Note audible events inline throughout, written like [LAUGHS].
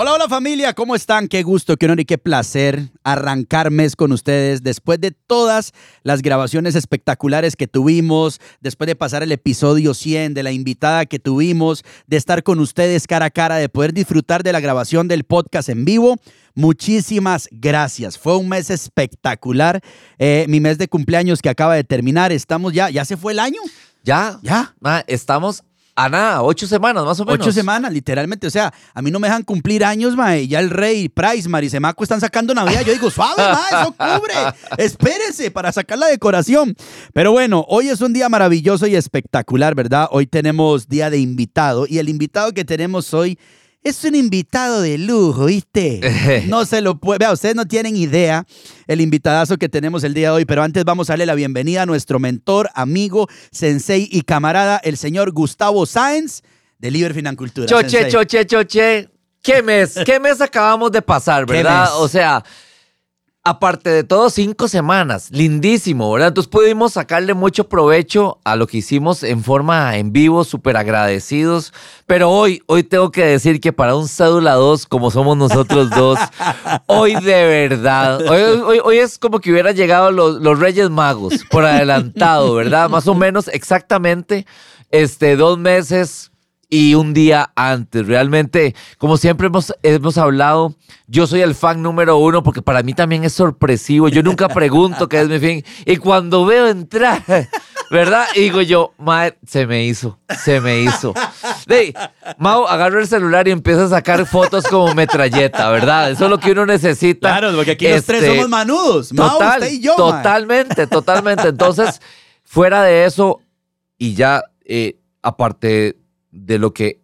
Hola, hola familia, ¿cómo están? Qué gusto, qué honor y qué placer arrancar mes con ustedes después de todas las grabaciones espectaculares que tuvimos, después de pasar el episodio 100, de la invitada que tuvimos, de estar con ustedes cara a cara, de poder disfrutar de la grabación del podcast en vivo. Muchísimas gracias. Fue un mes espectacular. Eh, mi mes de cumpleaños que acaba de terminar. Estamos ya, ya se fue el año. Ya, ya. estamos a nada, ocho semanas más o menos. Ocho semanas, literalmente. O sea, a mí no me dejan cumplir años, mae. Ya el Rey, Price, Marisemaco están sacando Navidad. Yo digo, suave, [LAUGHS] mae, eso cubre. Espérese para sacar la decoración. Pero bueno, hoy es un día maravilloso y espectacular, ¿verdad? Hoy tenemos día de invitado y el invitado que tenemos hoy es un invitado de lujo, ¿viste? [LAUGHS] No se lo puede. Vea, ustedes no tienen idea el invitadazo que tenemos el día de hoy, pero antes vamos a darle la bienvenida a nuestro mentor, amigo, sensei y camarada, el señor Gustavo Sáenz de Liber Financultura. Choche, choche, choche. ¿Qué mes? ¿Qué mes acabamos de pasar, verdad? O sea, aparte de todo, cinco semanas. Lindísimo, ¿verdad? Entonces pudimos sacarle mucho provecho a lo que hicimos en forma en vivo, súper agradecidos. Pero hoy, hoy tengo que decir que para un cédula 2, como somos nosotros dos, [LAUGHS] hoy de verdad, hoy, hoy, es como que hubiera llegado los, los Reyes Magos por adelantado, ¿verdad? Más o menos exactamente este, dos meses y un día antes. Realmente, como siempre hemos, hemos hablado, yo soy el fan número uno porque para mí también es sorpresivo. Yo nunca [LAUGHS] pregunto qué es mi fin. Y cuando veo entrar, [LAUGHS] ¿verdad? Y digo yo, madre, se me hizo, se me hizo. De, Mau, agarro el celular y empiezo a sacar fotos como metralleta, ¿verdad? Eso es lo que uno necesita. Claro, porque aquí los tres este, somos manudos. Total, usted y yo. Totalmente, totalmente. Entonces, fuera de eso, y ya, eh, aparte de lo que,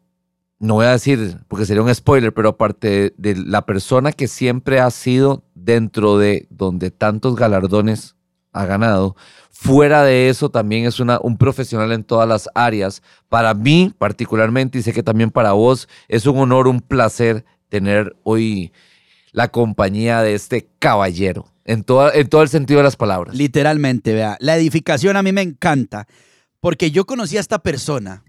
no voy a decir porque sería un spoiler, pero aparte de, la persona que siempre ha sido dentro de donde tantos galardones ha ganado, fuera de eso también es una, un profesional en todas las áreas. Para mí particularmente, y sé que también para vos, es un honor, un placer tener hoy la compañía de este caballero, en todo, en todo el sentido de las palabras. Literalmente, vea, la edificación a mí me encanta, porque yo conocí a esta persona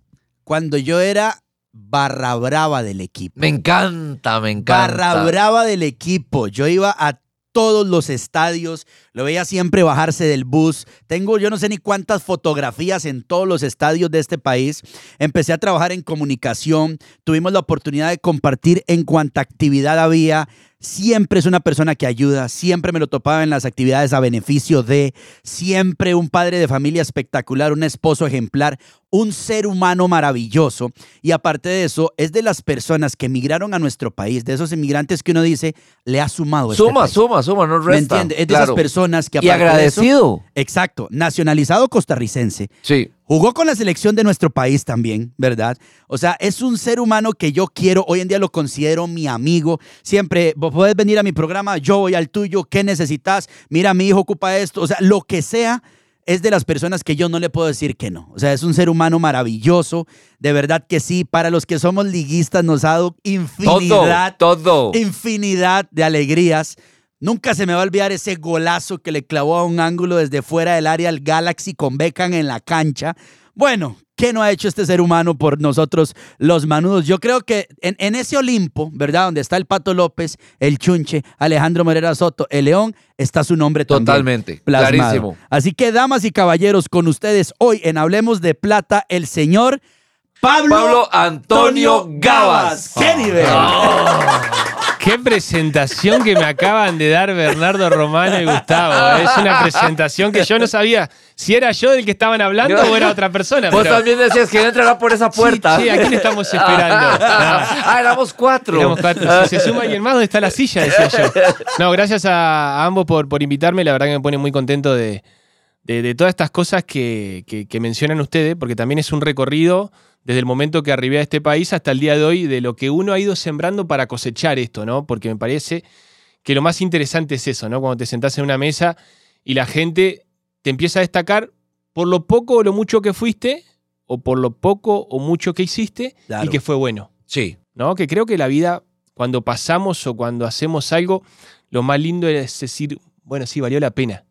cuando yo era barra brava del equipo. Me encanta, me encanta. Barra brava del equipo. Yo iba a todos los estadios, lo veía siempre bajarse del bus. Tengo yo no sé ni cuántas fotografías en todos los estadios de este país. Empecé a trabajar en comunicación, tuvimos la oportunidad de compartir en cuánta actividad había. Siempre es una persona que ayuda, siempre me lo topaba en las actividades a beneficio de, siempre un padre de familia espectacular, un esposo ejemplar, un ser humano maravilloso. Y aparte de eso, es de las personas que emigraron a nuestro país, de esos inmigrantes que uno dice, le ha sumado. Este suma, suma, suma, no resta. ¿Me entiende? Es de esas personas que... Y agradecido. exacto, nacionalizado costarricense. Sí. Jugó con la selección de nuestro país también, ¿verdad? O sea, es un ser humano que yo quiero, hoy en día lo considero mi amigo. Siempre, vos podés venir a mi programa, yo voy al tuyo, ¿qué necesitas? Mira, mi hijo ocupa esto, o sea, lo que sea es de las personas que yo no le puedo decir que no. O sea, es un ser humano maravilloso, de verdad que sí. Para los que somos liguistas nos ha dado infinidad, todo, infinidad de alegrías. Nunca se me va a olvidar ese golazo que le clavó a un ángulo desde fuera del área al Galaxy con Beckham en la cancha. Bueno, ¿Qué no ha hecho este ser humano por nosotros los manudos? Yo creo que en, ese Olimpo, ¿verdad? Donde está el Pato López, el Chunche, Alejandro Morera Soto, el León, está su nombre Totalmente, también. clarísimo. Así que, damas y caballeros, con ustedes hoy en Hablemos de Plata, el señor Pablo, Antonio Gabas. ¡Qué nivel! Qué presentación que me acaban de dar Bernardo Romano y Gustavo. Es una presentación que yo no sabía si era yo del que estaban hablando o era otra persona. Vos también decías que no entrará por esa puerta. Sí, ¿a quién estamos esperando? [LAUGHS] Ah, éramos cuatro. Éramos cuatro. Si se suma alguien más, ¿dónde está la silla? Decía yo. No, gracias a, ambos por, por invitarme. La verdad que me pone muy contento de, de, todas estas cosas que, que mencionan ustedes, porque también es un recorrido desde el momento que arribé a este país hasta el día de hoy, de lo que uno ha ido sembrando para cosechar esto, ¿no? Porque me parece que lo más interesante es eso, ¿no? Cuando te sentás en una mesa y la gente te empieza a destacar por lo poco o lo mucho que fuiste, o por lo poco o mucho que hiciste, y que fue bueno. Sí. ¿No? Que creo que la vida, cuando pasamos o cuando hacemos algo, lo más lindo es decir, bueno, sí, valió la pena.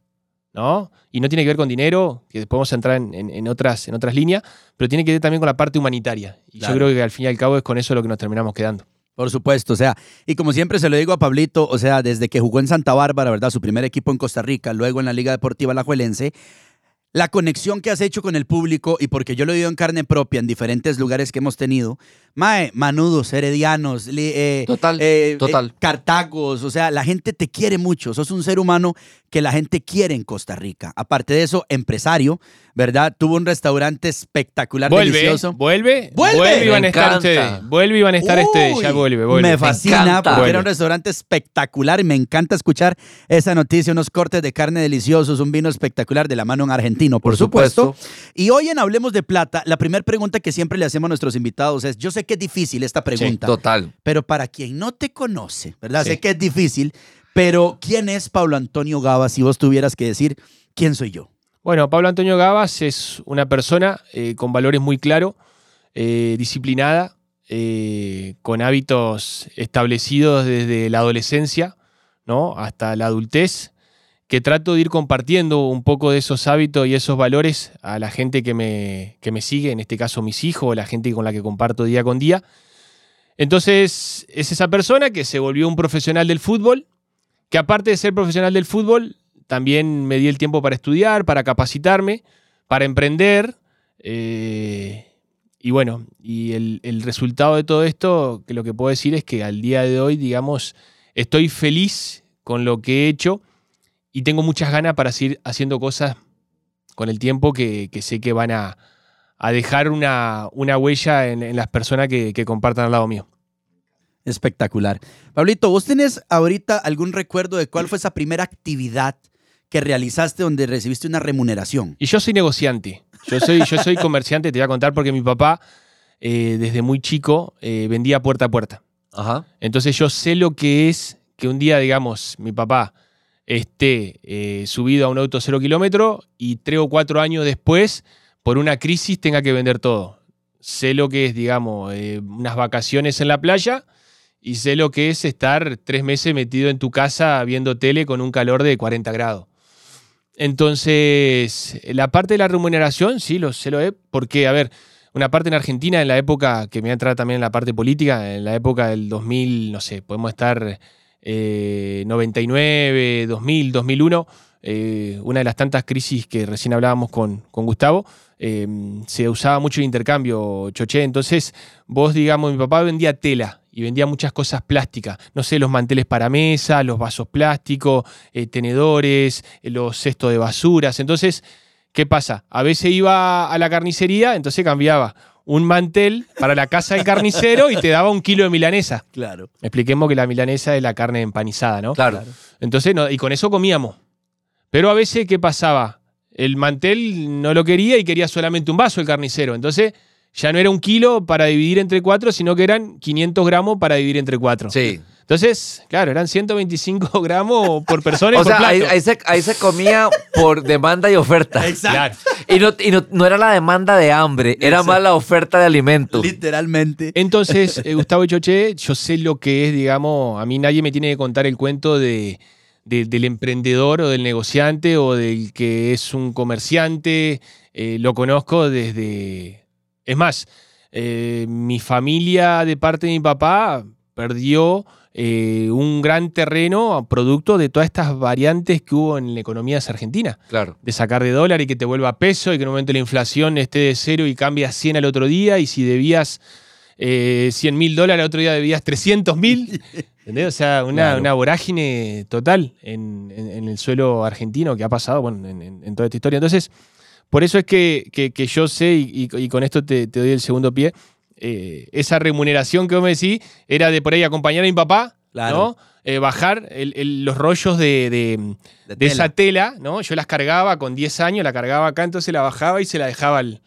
¿No? Y no tiene que ver con dinero, que podemos entrar en, otras, en otras líneas, pero tiene que ver también con la parte humanitaria. Y yo creo que al fin y al cabo es con eso lo que nos terminamos quedando. Por supuesto, o sea, y como siempre se lo digo a Pablito, o sea, desde que jugó en Santa Bárbara, ¿verdad? Su primer equipo en Costa Rica, luego en la Liga Deportiva Alajuelense, la conexión que has hecho con el público y porque yo lo he oído en carne propia en diferentes lugares que hemos tenido, Mae, manudos, heredianos, eh, total, eh, total. Eh, cartagos, o sea, la gente te quiere mucho, sos un ser humano que la gente quiere en Costa Rica. Aparte de eso, empresario, ¿verdad? Tuvo un restaurante espectacular, vuelve, delicioso. Vuelve, vuelve, vuelve y van a estar ustedes. Vuelve y van a estar ustedes, ya vuelve, vuelve. Me fascina porque era un restaurante espectacular y me encanta escuchar esa noticia, unos cortes de carne deliciosos, un vino espectacular de la mano en argentino, por, supuesto. Y hoy en Hablemos de Plata, la primera pregunta que siempre le hacemos a nuestros invitados es, yo sé que es difícil esta pregunta. total. Pero para quien no te conoce, ¿verdad? Sé que es difícil, pero ¿quién es Pablo Antonio Gabas si vos tuvieras que decir quién soy yo? Bueno, Pablo Antonio Gabas es una persona eh, con valores muy claros, eh, disciplinada, eh, con hábitos establecidos desde la adolescencia ¿no? hasta la adultez que trato de ir compartiendo un poco de esos hábitos y esos valores a la gente que me, me sigue, en este caso mis hijos, la gente con la que comparto día con día. Entonces, es esa persona que se volvió un profesional del fútbol, que aparte de ser profesional del fútbol, también me di el tiempo para estudiar, para capacitarme, para emprender. Eh, y bueno, y el, el, resultado de todo esto, que lo que puedo decir es que al día de hoy, digamos, estoy feliz con lo que he hecho y tengo muchas ganas para seguir haciendo cosas con el tiempo que, sé que van a, dejar una, una huella en, las personas que, compartan al lado mío. Espectacular. Pablito, ¿vos tenés ahorita algún recuerdo de cuál fue esa primera actividad que realizaste donde recibiste una remuneración? Y yo soy negociante. Yo soy, yo soy comerciante, te voy a contar, porque mi papá eh, desde muy chico eh, vendía puerta a puerta. Ajá. Entonces yo sé lo que es que un día, digamos, mi papá esté eh, subido a un auto cero kilómetro y tres o cuatro años después, por una crisis, tenga que vender todo. Sé lo que es, digamos, eh, unas vacaciones en la playa y sé lo que es estar tres meses metido en tu casa viendo tele con un calor de 40 grados. Entonces, la parte de la remuneración, sí, lo sé lo es, porque, a ver, una parte en Argentina, en la época, que me voy a entrar también en la parte política, en la época del 2000, no sé, podemos estar 99, 2000, 2001, una de las tantas crisis que recién hablábamos con, con Gustavo, eh, se usaba mucho el intercambio, Choché. Entonces, vos, digamos, mi papá vendía tela y vendía muchas cosas plásticas. No sé, los manteles para mesa, los vasos plásticos, eh, tenedores, eh, los cestos de basuras. Entonces, ¿qué pasa? A veces iba a la carnicería, entonces cambiaba un mantel para la casa del carnicero y te daba un kilo de milanesa. Claro. Expliquemos que la milanesa es la carne empanizada, ¿no? Claro. Entonces, y con eso comíamos. Pero a veces, ¿qué pasaba? El mantel no lo quería y quería solamente un vaso el carnicero. Entonces, ya no era un kilo para dividir entre cuatro, sino que eran 500 gramos para dividir entre cuatro. Sí. Entonces, claro, eran 125 [LAUGHS] gramos por persona. Y o sea, ahí, se, comía por demanda y oferta. Exacto. Y, no, era la demanda de hambre, era más la oferta de alimentos. Literalmente. Entonces, [LAUGHS] eh, Gustavo y Choché, yo sé lo que es, digamos, a mí nadie me tiene que contar el cuento de, del emprendedor o del negociante o del que es un comerciante. Eh, lo conozco desde, Es más, eh, mi familia de parte de mi papá perdió eh, un gran terreno producto de todas estas variantes que hubo en la economía argentina. Claro. De sacar de dólar y que te vuelva peso y que en un momento la inflación esté de cero y cambia a 100 al otro día y si debías eh, 100 mil dólares, al otro día debías 300 mil. [LAUGHS] ¿Entendés? O sea, una, una vorágine total en, en- en el suelo argentino que ha pasado bueno, en, en- en toda esta historia. Entonces, por eso es que, que- que yo sé, y, y- y con esto te, te doy el segundo pie, eh, esa remuneración que vos me decís era de por ahí acompañar a mi papá, Claro. ¿no? Eh, bajar el- el- los rollos de, de- De de esa tela. tela, ¿no? Yo las cargaba con 10 años, la cargaba acá, entonces la bajaba y se la dejaba al.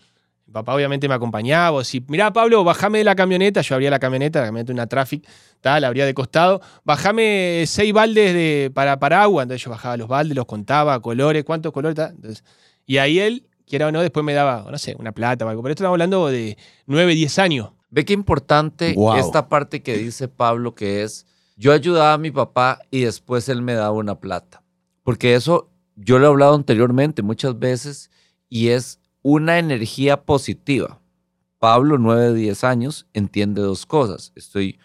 Mi papá obviamente me acompañaba, o si, mirá Pablo, bajame de la camioneta, yo abría la camioneta, la camioneta una traffic, tal, la abría de costado, bajame seis baldes de, para, para agua, entonces yo bajaba los baldes, los contaba, colores, cuántos colores, tal, entonces, y ahí él, quiera o no, después me daba, no sé, una plata o algo, pero esto estamos hablando de 9, 10 años. Ve qué importante Wow. esta parte que dice Pablo, que es, yo ayudaba a mi papá y después él me daba una plata. Porque eso yo lo he hablado anteriormente muchas veces y es una energía positiva. Pablo, 9, 10 años, entiende dos cosas. Estoy,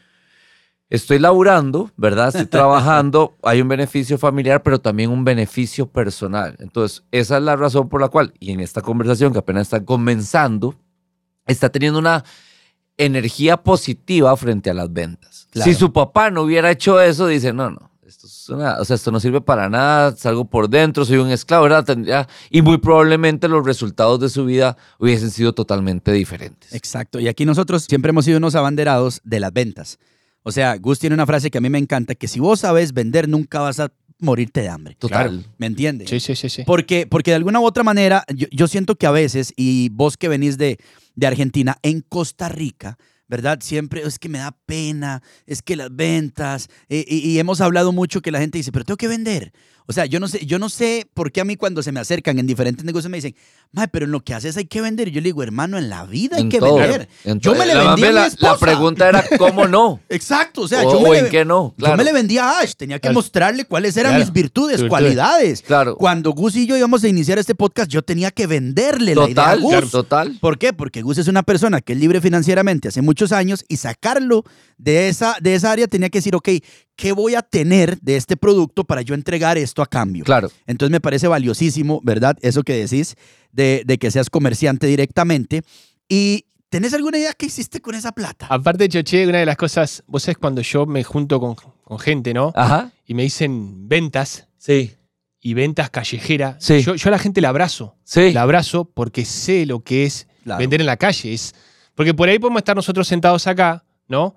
estoy laburando, ¿verdad? Estoy [LAUGHS] trabajando, hay un beneficio familiar, pero también un beneficio personal. Entonces, esa es la razón por la cual, y en esta conversación que apenas está comenzando, está teniendo una energía positiva frente a las ventas. Claro. Si su papá no hubiera hecho eso, dice, no, no, esto, es una- o sea, esto no sirve para nada, salgo por dentro, soy un esclavo, ¿verdad? Tendría- y muy probablemente los resultados de su vida hubiesen sido totalmente diferentes. Exacto. Y aquí nosotros siempre hemos sido unos abanderados de las ventas. O sea, Gus tiene una frase que a mí me encanta, que si vos sabes vender, nunca vas a morirte de hambre. Total. ¿Me entiendes? Sí, sí, sí, sí. Porque, porque de alguna u otra manera, yo, yo siento que a veces, y vos que venís de, de Argentina, en Costa Rica, ¿verdad? Siempre es que me da pena, es que las ventas, eh, y, y hemos hablado mucho que la gente dice, pero tengo que vender. O sea, yo no sé, yo no sé por qué a mí cuando se me acercan en diferentes negocios me dicen, "Mae, pero en lo que haces hay que vender. Y yo le digo, hermano, en la vida hay En que todo, vender. en Yo me le La- vendí a mi la, pregunta era, ¿cómo no? [LAUGHS] Exacto, o sea, O- yo, me o le, en qué no, yo claro. me le vendía a Ash, tenía que Claro. mostrarle cuáles eran Claro. mis virtudes, Virtudes. cualidades. Claro. Cuando Gus y yo íbamos a iniciar este podcast, yo tenía que venderle la idea a Gus. total. ¿Por qué? Porque Gus es una persona que es libre financieramente hace muchos años y sacarlo de esa, de esa área tenía que decir, ok, ¿qué voy a tener de este producto para yo entregar esto a cambio? Claro. Entonces me parece valiosísimo, ¿verdad? Eso que decís de, de que seas comerciante directamente. ¿Y tenés alguna idea qué hiciste con esa plata? Aparte, Choche, una de las cosas, vos sabés cuando yo me junto con, con gente, ¿no? Ajá. Y me dicen ventas Sí. y ventas callejera. Sí. Yo, yo a la gente la abrazo. Sí. La abrazo porque sé lo que es Claro. vender en la calle. Es, porque por ahí podemos estar nosotros sentados acá, ¿no?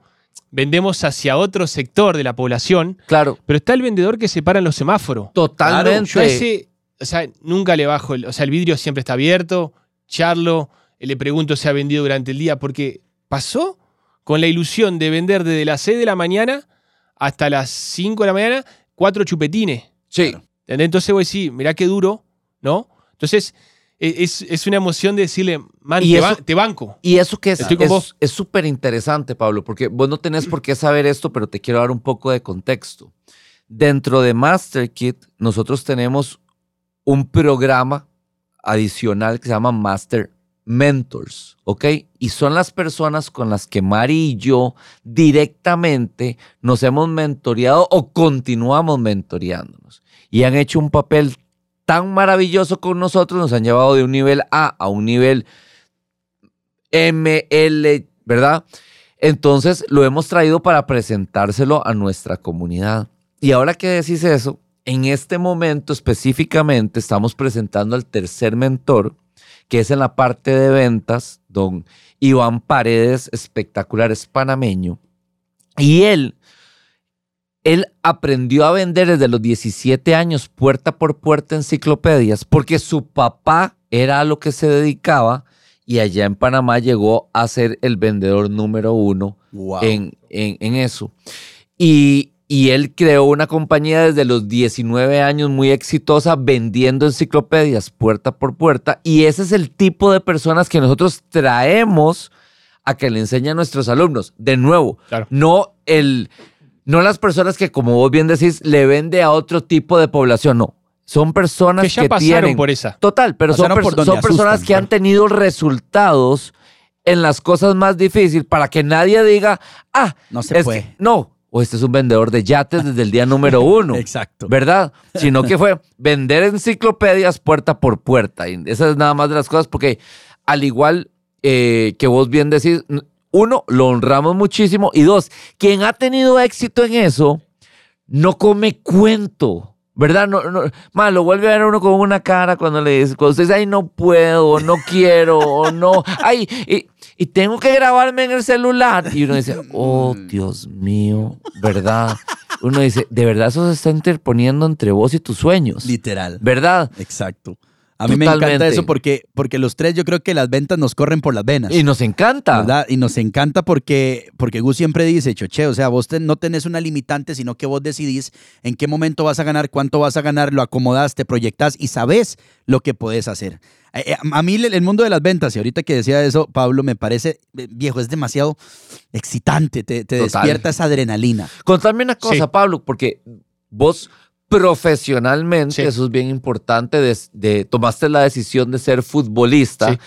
Vendemos hacia otro sector de la población, Claro. pero está el vendedor que se para en los semáforos. Totalmente. A ese, o sea, nunca le bajo, el, o sea, el vidrio siempre está abierto, charlo, eh, le pregunto si ha vendido durante el día, porque pasó con la ilusión de vender desde las 6 de la mañana hasta las 5 de la mañana cuatro chupetines. Sí. ¿Entendés? Entonces voy a decir, mirá qué duro, ¿no? Entonces, es, es una emoción de decirle, man, te, eso- ba- te banco. Y eso que es con es- es súper interesante, Pablo, porque vos no tenés por qué saber esto, pero te quiero dar un poco de contexto. Dentro de MasterKit, nosotros tenemos un programa adicional que se llama Master Mentors, ¿ok? Y son las personas con las que Mari y yo directamente nos hemos mentoreado o continuamos mentoreándonos. Y han hecho un papel tan maravilloso con nosotros, nos han llevado de un nivel A a un nivel ML, ¿verdad? Entonces lo hemos traído para presentárselo a nuestra comunidad. Y ahora que decís eso, en este momento específicamente estamos presentando al tercer mentor, que es en la parte de ventas, don Iván Paredes, espectacular, es panameño. Y él, él aprendió a vender desde los 17 años puerta por puerta enciclopedias porque su papá era a lo que se dedicaba y allá en Panamá llegó a ser el vendedor número uno Wow. en, en- en eso. Y, y él creó una compañía desde los 19 años muy exitosa vendiendo enciclopedias puerta por puerta. Y ese es el tipo de personas que nosotros traemos a que le enseñen a nuestros alumnos. De nuevo, Claro. no el... No las personas que, como vos bien decís, le vende a otro tipo de población, no. Son personas Que ya que pasaron tienen por esa. Total, pero son, por personas que han tenido resultados en las cosas más difíciles para que nadie diga, ah, No se es puede. que- no, o este es un vendedor de yates desde el día número [LAUGHS] uno. Exacto. ¿Verdad? Sino que fue vender enciclopedias puerta por puerta. Y esa es nada más de las cosas porque al igual eh, que vos bien decís, uno, lo honramos muchísimo y dos, quien ha tenido éxito en eso no come cuento. ¿Verdad? No, no, ma, lo vuelve a ver uno con una cara cuando le dice, cuando usted dice, ay, no puedo, no quiero, o no, ay, y, y tengo que grabarme en el celular. Y uno dice, oh, Dios mío, ¿verdad? Uno dice, de verdad eso se está interponiendo entre vos y tus sueños. Literal. ¿Verdad? Exacto. A mí me encanta eso porque, porque los tres yo creo que las ventas nos corren por las venas. Y nos encanta. ¿verdad? Y nos encanta porque, porque Gus siempre dice, Choche, o sea, vos te- no tenés una limitante, sino que vos decidís en qué momento vas a ganar, cuánto vas a ganar, lo acomodás, te proyectás y sabes lo que podés hacer. Eh, eh, A mí el el mundo de las ventas, y ahorita que decía eso, Pablo, me parece, viejo, es demasiado excitante, te, te despierta esa adrenalina. Contame una cosa, Sí. Pablo, porque vos profesionalmente, Sí. eso es bien importante, de, de- tomaste la decisión de ser futbolista. Sí.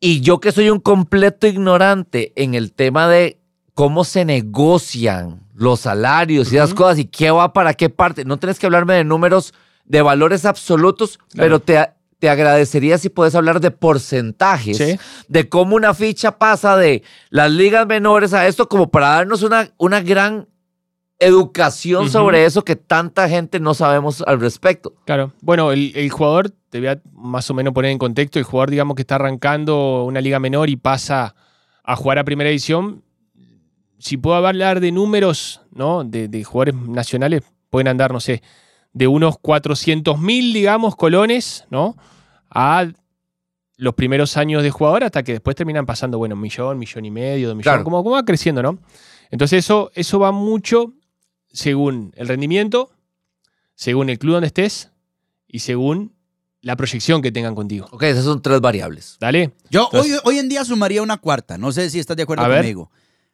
Y yo que soy un completo ignorante en el tema de cómo se negocian los salarios y esas Ujú. cosas y qué va para qué parte. No tienes que hablarme de números, de valores absolutos, Claro. pero te, te agradecería si puedes hablar de porcentajes, Sí. de cómo una ficha pasa de las ligas menores a esto, como para darnos una, una gran educación sobre eso que tanta gente no sabemos al respecto. Claro. Bueno, el, el jugador, te voy a más o menos poner en contexto, el jugador, digamos, que está arrancando una liga menor y pasa a jugar a primera división, si puedo hablar de números, ¿no? De, de jugadores nacionales, pueden andar, no sé, de unos 400 mil, digamos, colones, ¿no? A los primeros años de jugador hasta que después terminan pasando, bueno, un millón, millón y medio, dos millones, Claro. como, como va creciendo, ¿no? Entonces eso, eso va mucho según el rendimiento, según el club donde estés y según la proyección que tengan contigo. Ok, esas son tres variables. Dale. Yo Entonces- hoy, hoy en día sumaría una cuarta, no sé si estás de acuerdo ver. conmigo.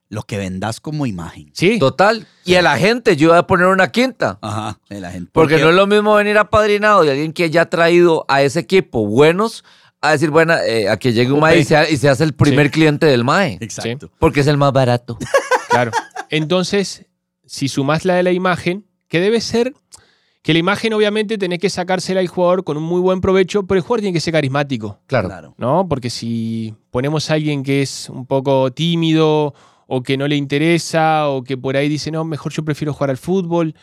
Lo que vendas como imagen. Sí. Total. Y a la gente yo voy a poner una quinta. Ajá, de la gente. Porque no es lo mismo venir apadrinado de alguien que ya ha traído a ese equipo buenos a decir, bueno, eh, a que llegue un. MAE y se, y se hace el primer Sí. cliente del MAE. Exacto. Porque es el más barato. [LAUGHS] Claro. Entonces, si sumás la de la imagen, que debe ser que la imagen obviamente tenés que sacársela al jugador con un muy buen provecho, pero el jugador tiene que ser carismático, Claro. Claro. ¿no? Porque si ponemos a alguien que es un poco tímido o que no le interesa o que por ahí dice, no, mejor yo prefiero jugar al fútbol,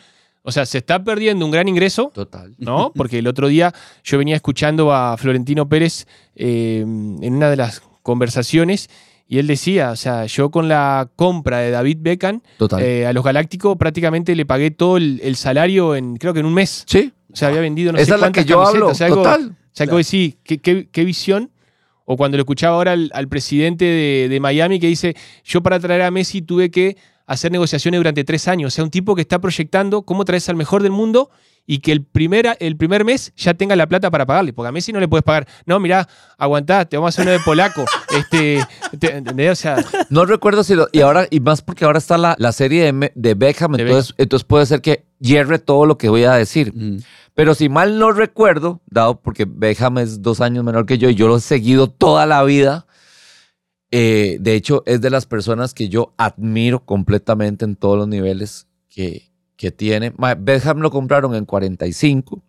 o sea, se está perdiendo un gran ingreso Total. ¿no? [LAUGHS] Porque el otro día yo venía escuchando a Florentino Pérez eh, en una de las conversaciones y él decía, o sea, yo con la compra de David Beckham eh, a los Galácticos prácticamente le pagué todo el, el salario en, creo que en un mes. sí. O sea, había vendido no Esa sé es la que cuántas yo camisetas, hablo. o sea, algo- Total. o sea, que decís, ¿qué, qué, qué visión? O cuando lo escuchaba ahora al, al presidente de, de Miami que dice, yo para traer a Messi tuve que hacer negociaciones durante tres años. O sea, un tipo que está proyectando cómo traes al mejor del mundo y que el primer, el primer mes ya tenga la plata para pagarle. Porque a Messi no le puedes pagar. No, mirá, aguantá, te vamos a hacer uno de polaco. [LAUGHS] este, te- ¿entendés? O sea, No recuerdo si lo. Y ahora, y más porque ahora está la, la serie de, de Beckham, De entonces, entonces puede ser que hierre todo lo que voy a decir. Mm. Pero si mal no recuerdo, dado porque Beckham es dos años menor que yo y yo lo he seguido toda la vida, eh, de hecho es de las personas que yo admiro completamente en todos los niveles que, que tiene. Ma- Beckham lo compraron en 45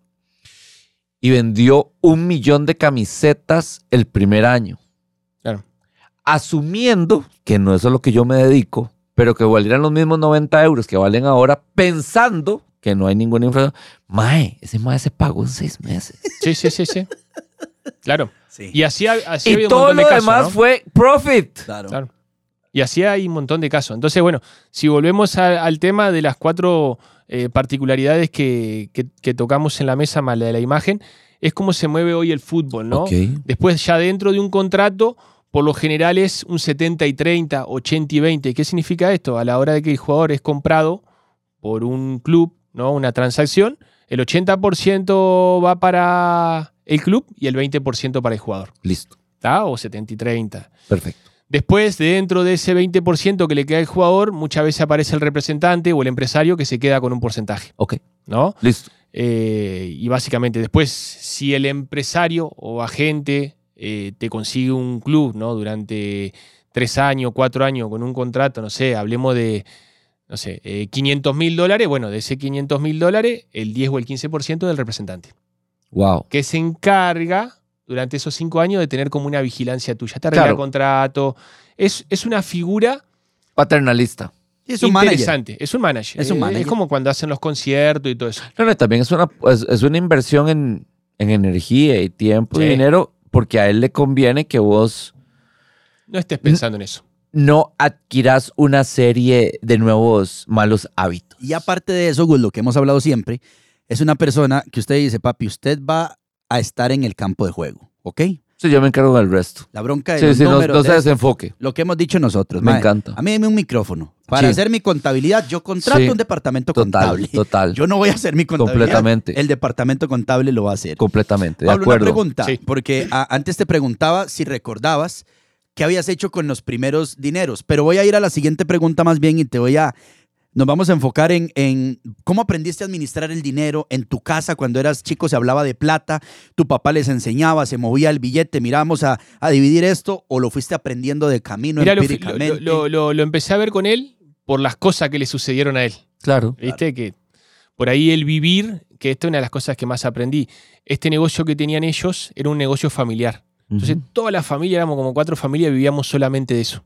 y vendió un millón de camisetas el primer año. Claro. Asumiendo que no es a lo que yo me dedico, pero que valieran los mismos 90 euros que valen ahora, pensando que no hay ninguna inflación. Mae, ese mae se pagó en seis meses. [LAUGHS] sí, sí, sí, sí. Claro. Sí. Y así, ha- así y todo montón lo casos, demás ¿no? fue profit. Claro. Claro. Y así hay un montón de casos. Entonces, bueno, si volvemos a- al tema de las cuatro eh, particularidades que, que- que tocamos en la mesa, más la de la imagen, es cómo se mueve hoy el fútbol, ¿no? Después, ya dentro de un contrato, por lo general es un 70 y 30, 80 y 20. ¿Qué significa esto? A la hora de que el jugador es comprado por un club, ¿no? Una transacción, el 80% va para el club y el 20% para el jugador. Listo. ¿Está? O 70 y 30. Perfecto. Después, de dentro de ese 20% que le queda al jugador, muchas veces aparece el representante o el empresario que se queda con un porcentaje, Ok. ¿no? Listo. Eh, y básicamente después, si el empresario o agente eh, te consigue un club, ¿no? Durante tres años, cuatro años, con un contrato, no sé, hablemos de, no sé, 500 mil dólares, bueno, de ese 500 mil dólares, el 10 o el 15% del representante. Wow. Que se encarga durante esos cinco años de tener como una vigilancia tuya. Te arregla Claro. contrato. Es, es una figura Paternalista. Es un manager. interesante. Es un manager. Es un Eh, manager. Es como cuando hacen los conciertos y todo eso. No, no, también es una, es, es una inversión en, en energía y tiempo y dinero porque a él le conviene que vos No estés pensando en eso. no adquirás una serie de nuevos malos hábitos. Y aparte de eso, Gus, lo que hemos hablado siempre, es una persona que usted dice, papi, usted va a estar en el campo de juego, ¿ok? Sí, yo me encargo del resto. La bronca de Sí, los sí, no, números no de se desenfoque. lo que hemos dicho nosotros. Me encanta. A mí dame un micrófono. Para Sí. hacer mi contabilidad, yo contrato Sí. un departamento Total, contable. total. Yo no voy a hacer mi contabilidad. Completamente. El departamento contable lo va a hacer. Completamente, de Pablo, acuerdo. una pregunta, Sí. porque a- antes te preguntaba si recordabas qué habías hecho con los primeros dineros, pero voy a ir a la siguiente pregunta más bien y te voy a... Nos vamos a enfocar en, en cómo aprendiste a administrar el dinero en tu casa cuando eras chico, se hablaba de plata, tu papá les enseñaba, se movía el billete, miramos a, a dividir esto o lo fuiste aprendiendo de camino fi- empíricamente. lo- lo- lo- lo empecé a ver con él por las cosas que le sucedieron a él. Claro. ¿Viste? Que por ahí el vivir, que esta es una de las cosas que más aprendí. Este negocio que tenían ellos era un negocio familiar. Entonces, toda la familia, éramos como cuatro familias, vivíamos solamente de eso.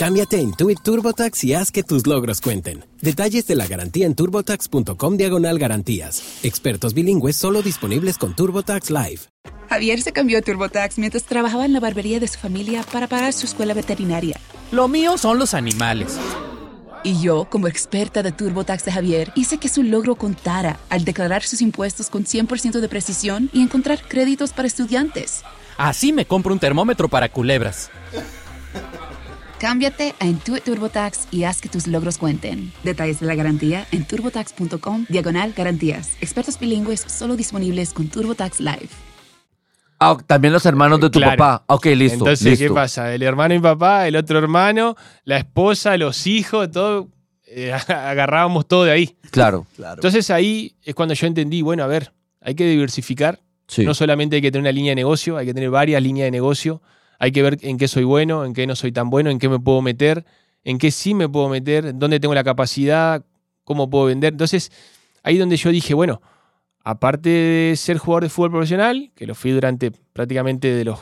Cámbiate a Intuit TurboTax y haz que tus logros cuenten. Detalles de la garantía en turbotax.com diagonal garantías. Expertos bilingües solo disponibles con TurboTax Live. Javier se cambió a TurboTax mientras trabajaba en la barbería de su familia para pagar su escuela veterinaria. Lo mío son los animales. Y yo, como experta de TurboTax de Javier, hice que su logro contara al declarar sus impuestos con 100% de precisión y encontrar créditos para estudiantes. Así me compro un termómetro para culebras. Cámbiate a Intuit TurboTax y haz que tus logros cuenten. Detalles de la garantía en turbotax.com diagonal garantías. Expertos bilingües solo disponibles con TurboTax Live. Ah, también los hermanos de tu Claro. papá. Ok, listo. Entonces, listo. ¿qué pasa? El hermano y mi papá, el otro hermano, la esposa, los hijos, todo, eh, [LAUGHS] agarrábamos todo de ahí. Claro. Claro. Entonces ahí es cuando yo entendí, bueno, a ver, hay que diversificar. Sí. No solamente hay que tener una línea de negocio, hay que tener varias líneas de negocio. Hay que ver en qué soy bueno, en qué no soy tan bueno, en qué me puedo meter, en qué sí me puedo meter, dónde tengo la capacidad, cómo puedo vender. Entonces, ahí donde yo dije, bueno, aparte de ser jugador de fútbol profesional, que lo fui durante prácticamente de los,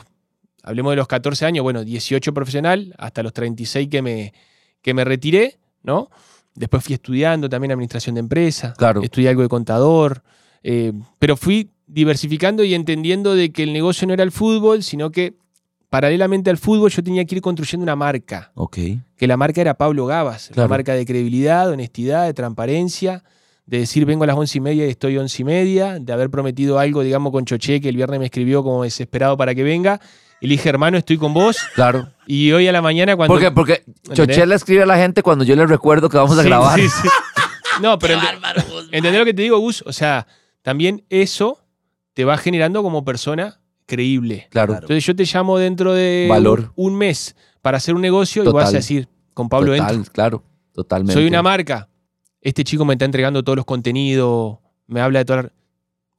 hablemos de los 14 años, bueno, 18 profesional, hasta los 36 que me, que me retiré, ¿no? Después fui estudiando también administración de empresa, Claro. estudié algo de contador, eh, pero fui diversificando y entendiendo de que el negocio no era el fútbol, sino que paralelamente al fútbol yo tenía que ir construyendo una marca, Ok. que la marca era Pablo Gabas, Claro. una marca de credibilidad, de honestidad, de transparencia, de decir vengo a las once y media y estoy once y media, de haber prometido algo, digamos, con Choché, que el viernes me escribió como desesperado para que venga, y le dije, hermano, estoy con vos, Claro. y hoy a la mañana cuando... ¿Por qué? Porque ¿Entendés? Choché le escribe a la gente cuando yo le recuerdo que vamos a Sí, grabar. sí, sí. [LAUGHS] No, pero ent- ¿entendés lo que te digo, Gus? O sea, también eso te va generando como persona creíble. Claro. Entonces yo te llamo dentro de Valor. un, un mes para hacer un negocio y vas a decir, con Pablo Total, entro. claro. Totalmente. Soy una marca. Este chico me está entregando todos los contenidos, me habla de todo el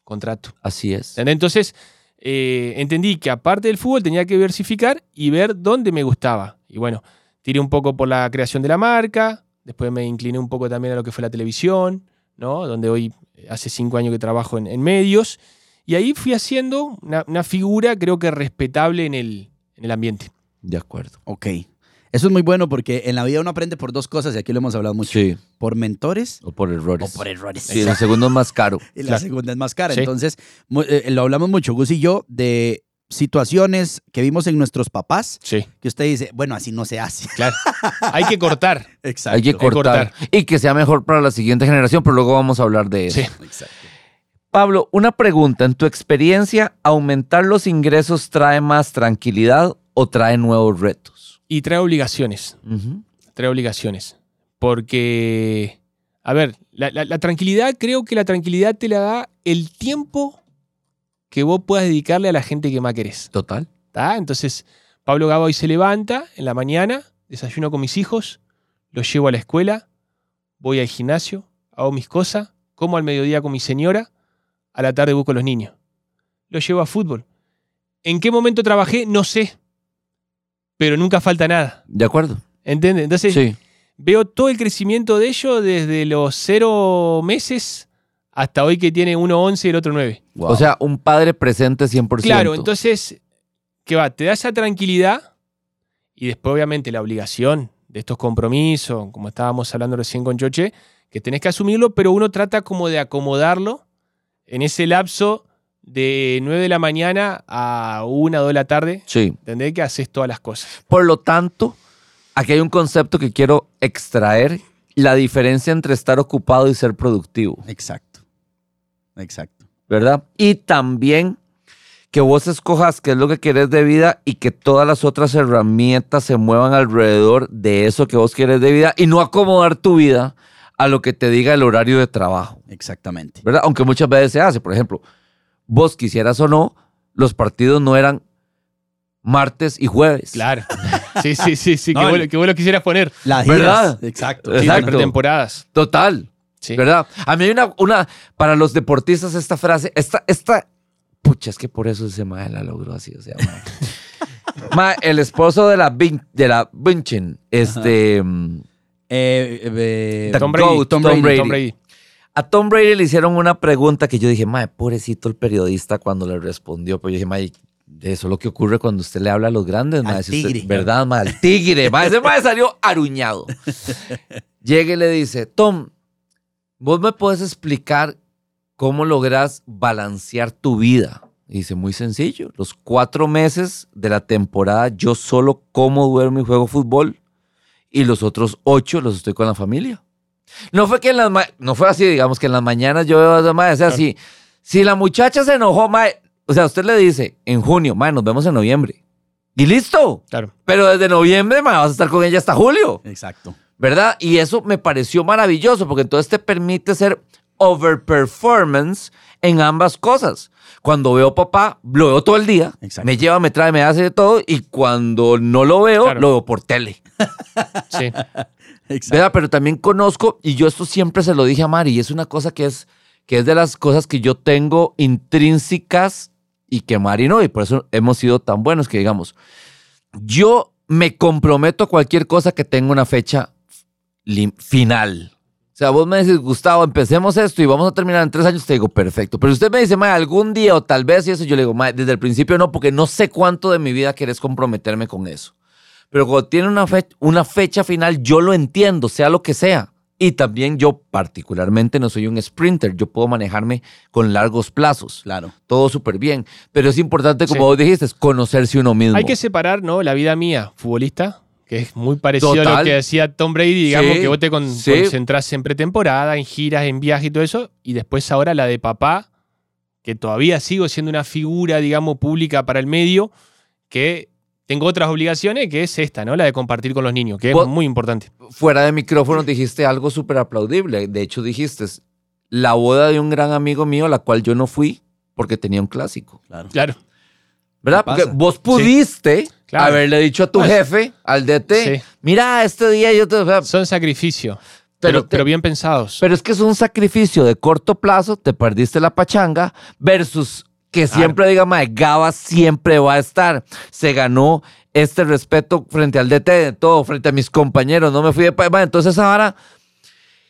contrato. Así es. ¿Entendés? Entonces, eh, entendí que aparte del fútbol tenía que diversificar y ver dónde me gustaba. Y bueno, tiré un poco por la creación de la marca, después me incliné un poco también a lo que fue la televisión, ¿no? Donde hoy eh, hace cinco años que trabajo en, en medios. Y ahí fui haciendo una, una figura, creo que respetable en el, en el ambiente. De acuerdo. Ok. Eso es muy bueno porque en la vida uno aprende por dos cosas y aquí lo hemos hablado mucho. Sí. Por mentores O por errores. o por errores. Sí, el segundo es más caro. [LAUGHS] Y la Claro. segunda es más cara. Sí. Entonces, mu- eh, lo hablamos mucho, Gus y yo, de situaciones que vimos en nuestros papás Sí, que usted dice, bueno, así no se hace. claro. Hay que cortar. [LAUGHS] Exacto. Hay que cortar. cortar. Y que sea mejor para la siguiente generación, pero luego vamos a hablar de eso. Sí. Exacto. Pablo, una pregunta. En tu experiencia, ¿aumentar los ingresos trae más tranquilidad o trae nuevos retos? Y trae obligaciones. Trae obligaciones. Porque, a ver, La, la- la tranquilidad, creo que la tranquilidad te la da el tiempo que vos puedas dedicarle a la gente que más querés. Total. ¿tá? Entonces, Pablo Gaba hoy se levanta en la mañana, desayuno con mis hijos, los llevo a la escuela, voy al gimnasio, hago mis cosas, como al mediodía con mi señora, a la tarde busco a los niños. Los llevo a fútbol. ¿En qué momento trabajé? No sé. Pero nunca falta nada. ¿De acuerdo? ¿Entiendes? Entonces, Sí. veo todo el crecimiento de ellos desde los cero meses hasta hoy que tiene uno 11 y el otro 9. O sea, un padre presente 100%. Claro, entonces, ¿qué va? Te da esa tranquilidad y después, obviamente, la obligación de estos compromisos, como estábamos hablando recién con Choche, que tenés que asumirlo, pero uno trata como de acomodarlo en ese lapso de 9 de la mañana a 1 o 2 de la tarde. Sí. ¿Entendés? Que haces todas las cosas. Por lo tanto, aquí hay un concepto que quiero extraer, la diferencia entre estar ocupado y ser productivo, Exacto. Exacto. ¿verdad? Y también que vos escojas qué es lo que querés de vida y que todas las otras herramientas se muevan alrededor de eso que vos querés de vida y no acomodar tu vida a lo que te diga el horario de trabajo, Exactamente. ¿verdad? Aunque muchas veces se hace, por ejemplo, vos quisieras o no, los partidos no eran martes y jueves. Claro. [LAUGHS] Sí, sí, sí, sí. No, que, vos, el- que vos lo quisieras poner. Las ¿Verdad? Exacto. Sí, Exacto. de pretemporadas. Total. Sí. ¿Verdad? A mí hay una, una, para los deportistas esta frase, esta, esta, pucha, es que por eso ese mae la logró así, o sea, mae. [LAUGHS] Mae, el esposo de la, de la Vinchin, este, mm, Eh, eh, Tom Brady. Tom Tom Brady. Brady. Tom Brady. a Tom Brady le hicieron una pregunta que yo dije, mae, pobrecito el periodista cuando le respondió, pero yo dije, mae, eso es lo que ocurre cuando usted le habla a los grandes, mae, Al si usted- tigre. ¿verdad, mae? Al tigre, mae, ese mae salió aruñado. [LAUGHS] Llega y le dice, Tom, ¿vos me puedes explicar cómo logras balancear tu vida? Y dice, muy sencillo, los cuatro meses de la temporada yo solo como, duermo y juego fútbol y los otros ocho los estoy con la familia. No fue que en las no fue así, digamos que en las mañanas yo veo a esa madre, o sea, Claro. si, si la muchacha se enojó, mae, o sea, usted le dice en junio, mae, nos vemos en noviembre. Y listo. Claro. Pero desde noviembre, mae, vas a estar con ella hasta julio. Exacto. ¿verdad? Y eso me pareció maravilloso porque entonces te permite ser overperformance en ambas cosas. Cuando veo papá, lo veo todo el día, Exacto. me lleva, me trae, me hace de todo y cuando no lo veo, Claro. lo veo por tele. [LAUGHS] Sí. Exacto. ¿verdad? Pero también conozco, y yo esto siempre se lo dije a Mari, y es una cosa que es, que es de las cosas que yo tengo intrínsecas y que Mari no, y por eso hemos sido tan buenos que digamos, yo me comprometo a cualquier cosa que tenga una fecha final. O sea, vos me decís, Gustavo, empecemos esto y vamos a terminar en tres años, te digo, perfecto. Pero usted me dice, ma, algún día o tal vez y eso, yo le digo, ma, desde el principio no, porque no sé cuánto de mi vida querés comprometerme con eso. Pero cuando tiene una, fe- una fecha final, yo lo entiendo, sea lo que sea. Y también yo particularmente no soy un sprinter, yo puedo manejarme con largos plazos. Claro. Todo súper bien. Pero es importante, como Sí. vos dijiste, conocerse uno mismo. Hay que separar, ¿no? La vida mía, futbolista, que es muy parecido a lo que decía Tom Brady, digamos, Sí, que vos te con- sí. concentrás en pretemporada, en giras, en viajes y todo eso, y después ahora la de papá, que todavía sigo siendo una figura, digamos, pública para el medio, que tengo otras obligaciones, que es esta, ¿no? La de compartir con los niños, que es muy importante. fuera de micrófono dijiste algo súper aplaudible. De hecho, dijiste la boda de un gran amigo mío, a la cual yo no fui porque tenía un clásico. Claro. Claro. ¿Verdad? Porque vos pudiste Claro. haberle dicho a tu sí. jefe, al DT, Sí. mira, este día yo te... o sea, Son sacrificios, Pero pero, te- pero bien pensados. Pero es que es un sacrificio de corto plazo, te perdiste la pachanga, versus que Claro. siempre diga, mae, Gaba siempre va a estar. Se ganó este respeto frente al DT de todo, frente a mis compañeros, no me fui de pa- mae, Entonces ahora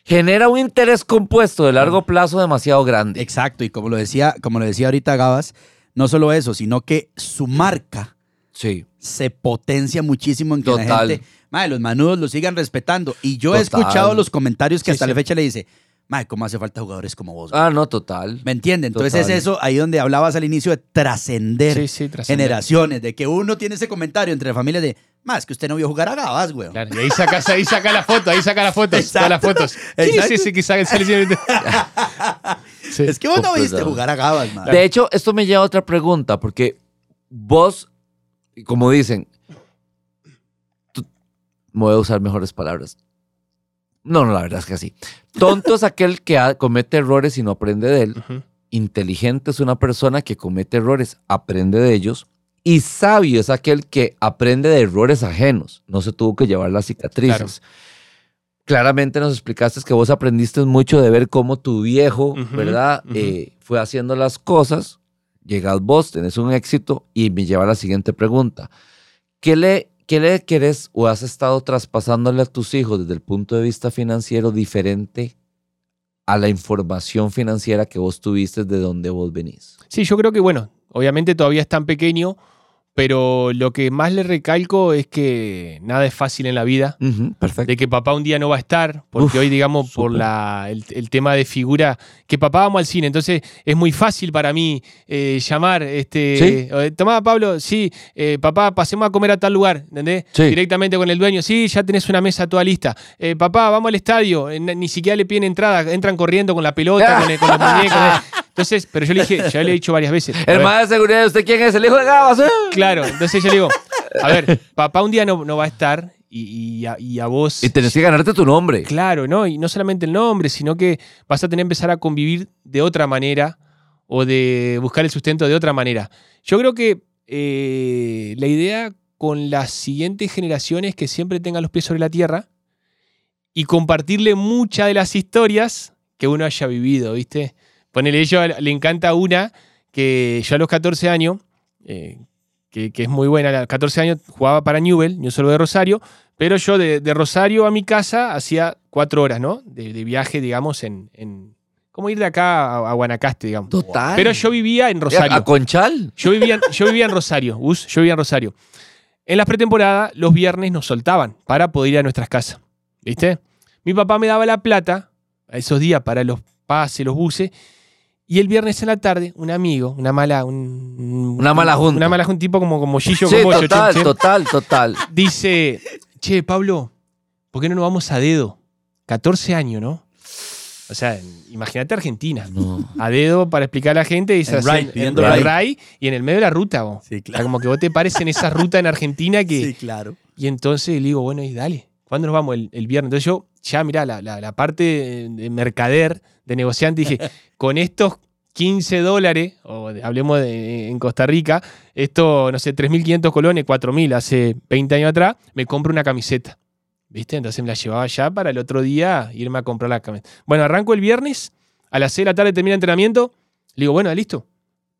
genera un interés compuesto de largo plazo demasiado grande. Exacto. Y como lo decía, como lo decía ahorita Gabas, no solo eso, sino que su marca Sí. se potencia muchísimo en que la Total. gente, madre, los manudos lo sigan respetando. Y yo he escuchado los comentarios que Sí, hasta sí. la fecha le dice, madre, ¿cómo hace falta jugadores como vos? güey?" Ah, no, total. ¿Me entiende? Entonces Total. es eso ahí donde hablabas al inicio de trascender Sí, sí, generaciones, de que uno tiene ese comentario entre familias de, más que usted no vio jugar a Gabas, güey. Claro, y ahí sacas, ahí saca la foto, ahí saca las fotos, [LAUGHS] Exacto. todas las fotos. ¿Quién es Exacto. ese que saca sale siempre? Sí. Es que vos no viste jugar a Gabas, madre. De hecho, esto me lleva a otra pregunta, porque vos, como dicen, tú- me voy a usar mejores palabras. No, no, la verdad es que sí. Tonto es aquel que comete errores y no aprende de él. Inteligente es una persona que comete errores, aprende de ellos. Y sabio es aquel que aprende de errores ajenos. No se tuvo que llevar las cicatrices. Claramente nos explicaste que vos aprendiste mucho de ver cómo tu viejo, ¿verdad? Eh, fue haciendo las cosas. Llegas vos, tenés un éxito y me lleva a la siguiente pregunta. ¿Qué le, ¿Qué le querés o has estado traspasándole a tus hijos desde el punto de vista financiero diferente a la información financiera que vos tuviste de donde vos venís? Sí, yo creo que, bueno, obviamente todavía es tan pequeño, pero lo que más le recalco es que nada es fácil en la vida. Perfecto. de que papá un día no va a estar, porque Uf, hoy, digamos, por la, el, el tema de figura, que papá vamos al cine, entonces es muy fácil para mí eh, llamar, este, eh, tomá Pablo, sí, eh, papá, pasemos a comer a tal lugar, ¿entendés? Sí. Directamente con el dueño, sí, ya tenés una mesa toda lista, Eh, papá, vamos al estadio, Eh, ni siquiera le piden entrada, entran corriendo con la pelota, con, el- con los muñecos. [LAUGHS] Entonces, pero yo le dije, ya le he dicho varias veces. a El ver, más de seguridad, ¿usted quién es? El hijo de Gabas. ¿eh? [LAUGHS] Claro, entonces yo le digo, a ver, papá un día no, no va a estar y, y a, y a vos... Y tenés que ganarte tu nombre. Claro, ¿no? Y no solamente el nombre, sino que vas a tener que empezar a convivir de otra manera o de buscar el sustento de otra manera. Yo creo que eh, la idea con las siguientes generaciones es que siempre tengan los pies sobre la tierra y compartirle muchas de las historias que uno haya vivido, ¿viste? Ponele, yo le encanta una que yo a los 14 años, eh, que, que es muy buena, a los 14 años jugaba para Newell, New solo de Rosario, pero yo de, de Rosario a mi casa hacía cuatro horas, ¿no? De, de viaje, digamos, en, en... Como ir de acá a, a Guanacaste, digamos. Total. Pero yo vivía en A Rosario. Conchal. Yo vivía, yo vivía en Rosario, Gus, yo vivía en Rosario. En las pretemporadas, los viernes nos soltaban para poder ir a nuestras casas. ¿Viste? Mi papá me daba la plata a esos días para los pases, los buses. Y el viernes en la tarde, un amigo, una mala. un- Una mala junta. Una mala junta, un tipo como, como Gillo, Sí, como total, total, total. Dice: Che, Pablo, ¿por qué no nos vamos a dedo? 14 años, ¿no? O sea, imagínate Argentina. No. A dedo para explicar a la gente. Y se En Rai, en- pidiendo en Rai. Rai y en el medio de la ruta. vos. Sí, O sea, como que vos te pares en esa ruta en Argentina que. Sí, claro. Y entonces le digo, bueno, y dale, ¿cuándo nos vamos? El, el viernes. Entonces yo, ya mirá, la, la- la parte de, de mercader, de negociante, dije, [LAUGHS] con estos 15 dólares, o de- hablemos de, en Costa Rica, esto, no sé, 3.500 colones, 4.000 hace 20 años atrás, me compro una camiseta. ¿Viste? Entonces me la llevaba ya para el otro día irme a comprar la camiseta. Bueno, arranco el viernes, a las 6 de la tarde termina el entrenamiento, le digo, bueno, listo.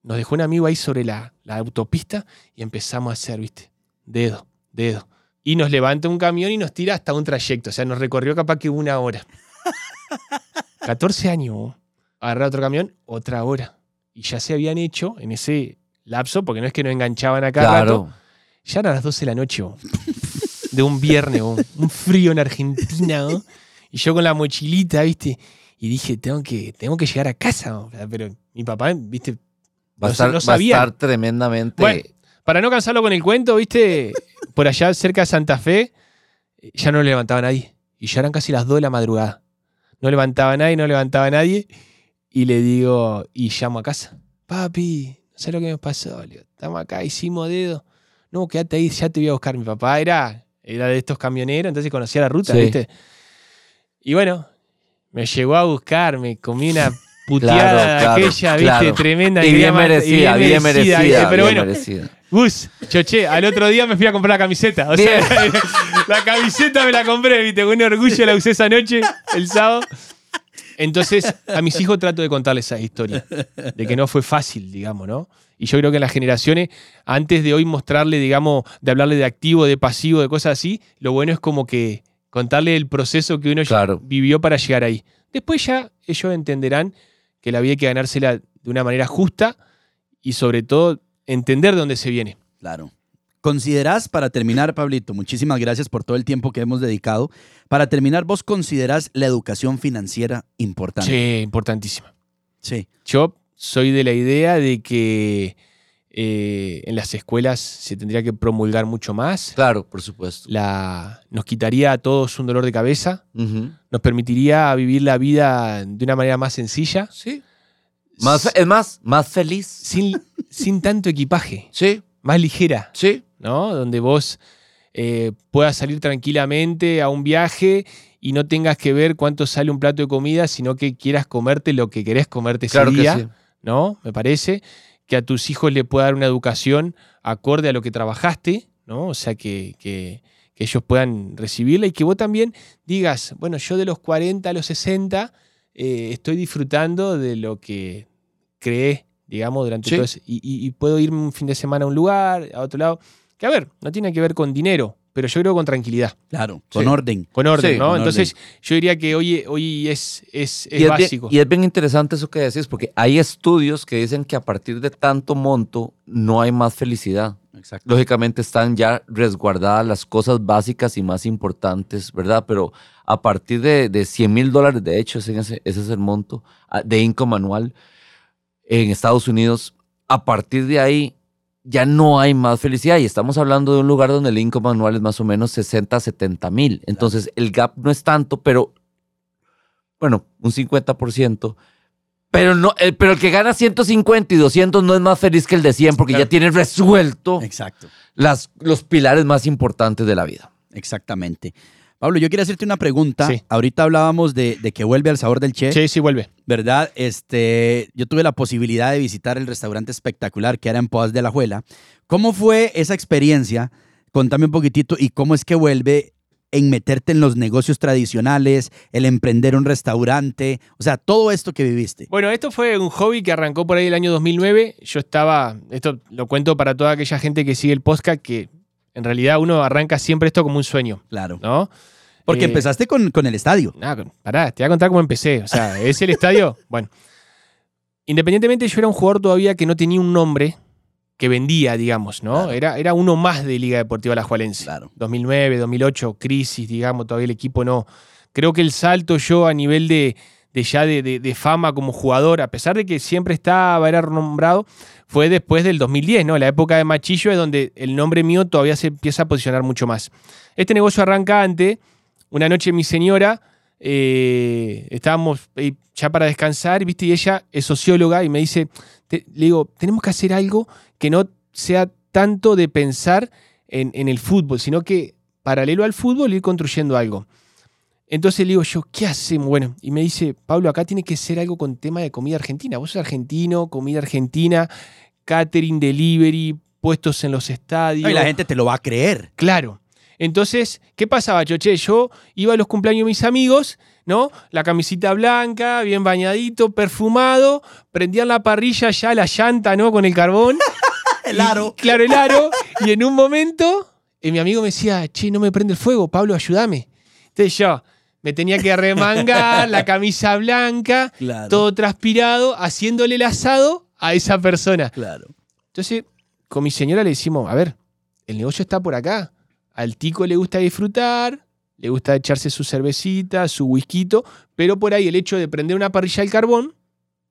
Nos dejó un amigo ahí sobre la, la autopista y empezamos a hacer, ¿viste? Dedo, dedo. Y nos levanta un camión y nos tira hasta un trayecto. O sea, nos recorrió capaz que una hora. [LAUGHS] 14 años. Agarrar otro camión, otra hora. Y ya se habían hecho en ese lapso, porque no es que nos enganchaban acá rato. Claro. Ya eran las 12 de la noche, de un viernes, un frío en Argentina. Y yo con la mochilita, ¿viste? Y dije, tengo que, tengo que llegar a casa. Pero mi papá, ¿viste? Va a No estar, sa- no va a estar tremendamente. Bueno, para no cansarlo con el cuento, ¿viste? Por allá cerca de Santa Fe, ya no levantaba nadie. Y ya eran casi las 2 de la madrugada. No levantaba nadie, no levantaba nadie. Y le digo, y llamo a casa. Papi, no sé lo que me pasó. Digo, estamos acá, hicimos dedo. No, quédate ahí, ya te voy a buscar. Mi papá era, era de estos camioneros, entonces conocía la ruta, Sí. ¿viste? Y bueno, me llegó a buscar, me comí una [LAUGHS] puteada Claro, claro, aquella, claro. ¿viste? Tremenda. y bien quería matar- merecida, bien merecida. ¿viste? Pero bien bueno, merecida. Gus, choche, al otro día me fui a comprar la camiseta. O sea, [LAUGHS] la camiseta me la compré, viste, con orgullo la usé esa noche, el sábado. Entonces, a mis hijos trato de contarles esa historia, de que no fue fácil, digamos, ¿no? Y yo creo que en las generaciones, antes de hoy mostrarle, digamos, de hablarle de activo, de pasivo, de cosas así, lo bueno es como que contarle el proceso que uno Claro. vivió para llegar ahí. Después ya ellos entenderán que la vida hay que ganársela de una manera justa y sobre todo entender de dónde se viene. Claro. ¿Considerás, para terminar, Pablito, muchísimas gracias por todo el tiempo que hemos dedicado. Para terminar, ¿vos considerás la educación financiera importante? Sí, importantísima. Sí. Yo soy de la idea de que eh, en las escuelas se tendría que promulgar mucho más. Claro, por supuesto. La, nos quitaría a todos un dolor de cabeza, nos permitiría vivir la vida de una manera más sencilla, Sí. Más, es más, más feliz. sin, sin tanto equipaje, Sí, más ligera, sí. ¿no? Donde vos eh, puedas salir tranquilamente a un viaje y no tengas que ver cuánto sale un plato de comida, sino que quieras comerte lo que querés comerte ese Claro que día, sí. ¿no? Me parece que a tus hijos le pueda dar una educación acorde a lo que trabajaste, ¿no? O sea, que, que- que ellos puedan recibirla y que vos también digas, bueno, yo de los 40 a los 60 eh, estoy disfrutando de lo que creé, digamos, durante Sí. todo ese- y, y- y puedo irme un fin de semana a un lugar, a otro lado, que a ver, no tiene que ver con dinero, pero yo creo con tranquilidad, Claro, con Sí. orden. con orden, Sí, ¿no? con Entonces, yo diría que hoy, hoy es, es, es y, es bien, básico. y es bien interesante eso que decís, porque hay estudios que dicen que a partir de tanto monto no hay más felicidad. Exacto. Lógicamente están ya resguardadas las cosas básicas y más importantes, ¿verdad? Pero a partir de, de 100 mil dólares, de hecho, ese, ese es el monto ah, de income anual en Estados Unidos, a partir de ahí ya no hay más felicidad y estamos hablando de un lugar donde el income anual es más o menos 60, 70 mil. Entonces el gap no es tanto, pero bueno, un 50%. Pero, no, el, pero el que gana 150 y 200 no es más feliz que el de 100 porque Claro. ya tiene resuelto Exacto. las, los pilares más importantes de la vida. Exactamente. Pablo, yo quiero hacerte una pregunta. Sí. Ahorita hablábamos de, de que vuelve al sabor del Che, Sí, sí, vuelve. ¿verdad? Este, yo tuve la posibilidad de visitar el restaurante espectacular que era en Poas de la Juela. ¿Cómo fue esa experiencia? Contame un poquitito y cómo es que vuelve en meterte en los negocios tradicionales, el emprender un restaurante, o sea, todo esto que viviste. Bueno, esto fue un hobby que arrancó por ahí el año 2009. Yo estaba, esto lo cuento para toda aquella gente que sigue el podcast, que en realidad uno arranca siempre esto como un sueño, Claro. ¿no? Porque Eh, empezaste con, con el estadio. Nada, pará, te voy a contar cómo empecé. O sea, es el estadio. [LAUGHS] Bueno, independientemente, yo era un jugador todavía que no tenía un nombre que vendía, digamos, ¿no? Claro. Era, era uno más de Liga Deportiva La Jualense. Claro. 2009, 2008, crisis, digamos, todavía el equipo no. Creo que el salto yo a nivel de, de ya de, de- fama como jugador, a pesar de que siempre estaba, era renombrado, fue después del 2010, ¿no? La época de Machillo es donde el nombre mío todavía se empieza a posicionar mucho más. Este negocio arranca antes. Una noche mi señora, eh, estábamos eh, ya para descansar, ¿viste? Y ella es socióloga y me dice, te- le digo, tenemos que hacer algo que no sea tanto de pensar en, en el fútbol, sino que paralelo al fútbol ir construyendo algo. Entonces le digo yo, ¿qué hacemos? Bueno, y me dice, Pablo, acá tiene que ser algo con tema de comida argentina. Vos sos argentino, comida argentina, catering, delivery, puestos en los estadios. No, y la gente te lo va a creer. Claro. Entonces, ¿qué pasaba, Choche? Yo iba a los cumpleaños de mis amigos, ¿no? La camisita blanca, bien bañadito, perfumado, prendían la parrilla ya, la llanta, ¿no? Con el carbón. [LAUGHS] El Y- aro. claro, el aro. Y en un momento, eh, mi amigo me decía, che, no me prende el fuego, Pablo, ayúdame. Entonces yo me tenía que remangar, la camisa blanca, Claro. todo transpirado, haciéndole el asado a esa persona. Claro. Entonces, con mi señora le decimos, a ver, el negocio está por acá. Al tico le gusta disfrutar, le gusta echarse su cervecita, su whisky, pero por ahí el hecho de prender una parrilla al carbón